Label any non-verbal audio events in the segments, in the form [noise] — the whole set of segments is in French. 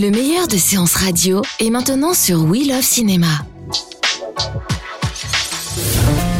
Le meilleur de séances radio est maintenant sur We Love Cinéma.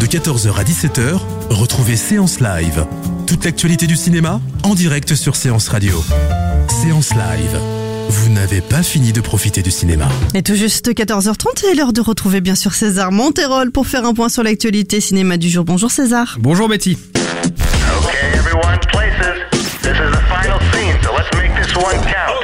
De 14h à 17h, retrouvez Séance Live. Toute l'actualité du cinéma en direct sur Séance Radio. Séance Live. Vous n'avez pas fini de profiter du cinéma. Et tout juste 14h30, c'est l'heure de retrouver bien sûr César Monterol pour faire un point sur l'actualité cinéma du jour. Bonjour César. Bonjour Betty. Okay, everyone, places. This is the final scene, so let's make this one count.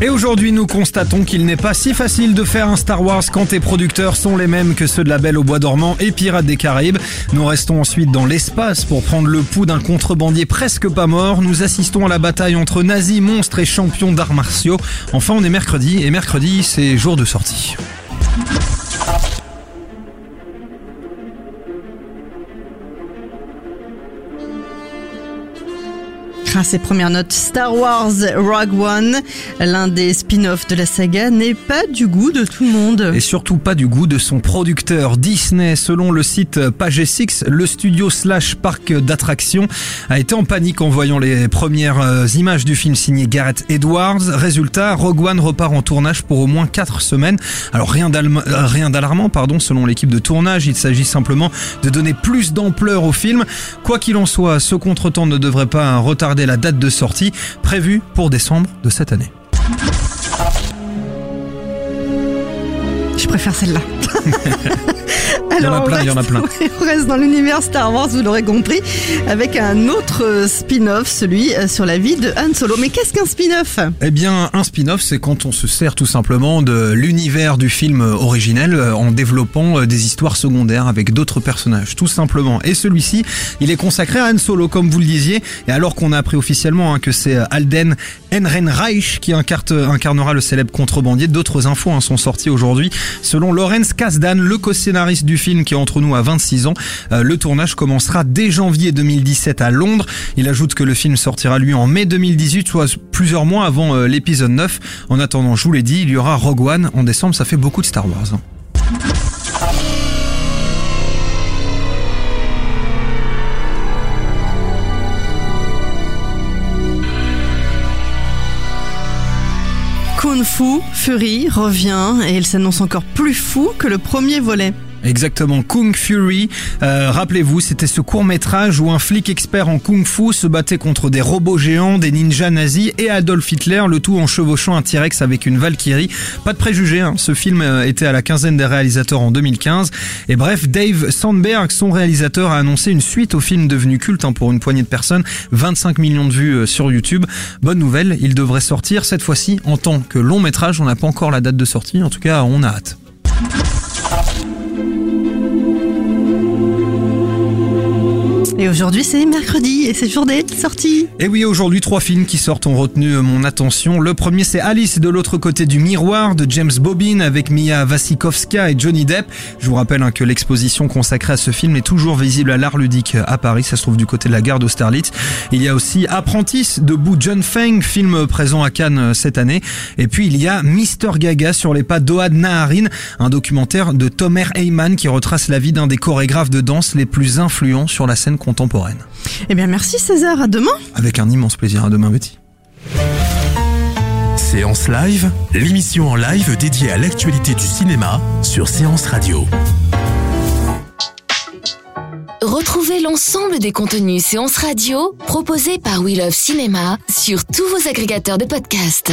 Et aujourd'hui, nous constatons qu'il n'est pas si facile de faire un Star Wars quand tes producteurs sont les mêmes que ceux de La Belle au Bois dormant et Pirates des Caraïbes. Nous restons ensuite dans l'espace pour prendre le pouls d'un contrebandier presque pas mort. Nous assistons à la bataille entre nazis, monstres et champions d'arts martiaux. Enfin, on est mercredi et mercredi, c'est jour de sortie. À ses premières notes, Star Wars Rogue One, l'un des spin-offs de la saga, n'est pas du goût de tout le monde. Et surtout pas du goût de son producteur Disney. Selon le site Page Six, le studio slash parc d'attractions a été en panique en voyant les premières euh, images du film signé Gareth Edwards. Résultat, Rogue One repart en tournage pour au moins 4 semaines. Alors euh, rien d'alarmant, pardon, selon l'équipe de tournage. Il s'agit simplement de donner plus d'ampleur au film. Quoi qu'il en soit, ce contretemps ne devrait pas retarder la date de sortie prévue pour décembre de cette année. Je préfère celle-là. [laughs] Il y en a plein, il y en a plein. [laughs] On reste dans l'univers Star Wars, vous l'aurez compris, avec un autre euh, spin-off, celui euh, sur la vie de Han Solo. Mais qu'est-ce qu'un spin-off? Eh bien, un spin-off, c'est quand on se sert tout simplement de l'univers du film originel euh, en développant euh, des histoires secondaires avec d'autres personnages, tout simplement. Et celui-ci, il est consacré à Han Solo, comme vous le disiez. Et alors qu'on a appris officiellement hein, que c'est euh, Alden Ehrenreich qui incarnera le célèbre contrebandier, d'autres infos hein, sont sorties aujourd'hui. Selon Lorenz Kasdan, le co-scénariste du film qui est entre nous à 26 ans, euh, le tournage commencera dès janvier 2017 à Londres. Il ajoute que le film sortira lui en mai 2018, soit plusieurs mois avant euh, l'épisode 9. En attendant, je vous l'ai dit, il y aura Rogue One en décembre, ça fait beaucoup de Star Wars. Kung Fu Fury revient et il s'annonce encore plus fou que le premier volet. Exactement, Kung Fury. Euh, Rappelez-vous, c'était ce court métrage où un flic expert en kung fu se battait contre des robots géants, des ninjas nazis et Adolf Hitler, le tout en chevauchant un T-Rex avec une Valkyrie. Pas de préjugés, hein, ce film euh, était à la quinzaine des réalisateurs en 2015. Et bref, Dave Sandberg, son réalisateur, a annoncé une suite au film devenu culte hein, pour une poignée de personnes, 25 millions de vues euh, sur YouTube. Bonne nouvelle, il devrait sortir cette fois-ci en tant que long métrage. On n'a pas encore la date de sortie, en tout cas, on a hâte. Et aujourd'hui, c'est mercredi et c'est jour des sorties. Et oui, aujourd'hui, trois films qui sortent ont retenu euh, mon attention. Le premier, c'est Alice de l'autre côté du miroir de James Bobin avec Mia Wasikowska et Johnny Depp. Je vous rappelle hein, que l'exposition consacrée à ce film est toujours visible à l'Art Ludique à Paris. Ça se trouve du côté de la gare d'Austerlitz. Il y a aussi Apprentice de Boo John Feng, film présent à Cannes euh, cette année. Et puis, il y a Mr. Gaga sur les pas d'Oad Naharin, un documentaire de Tomer Heyman qui retrace la vie d'un des chorégraphes de danse les plus influents sur la scène contemporaine. Eh bien, merci César, à demain. Avec un immense plaisir. À demain, Betty. Séance Live, l'émission en live dédiée à l'actualité du cinéma sur Séance Radio. Retrouvez l'ensemble des contenus séances radio proposés par We Love Cinéma sur tous vos agrégateurs de podcasts.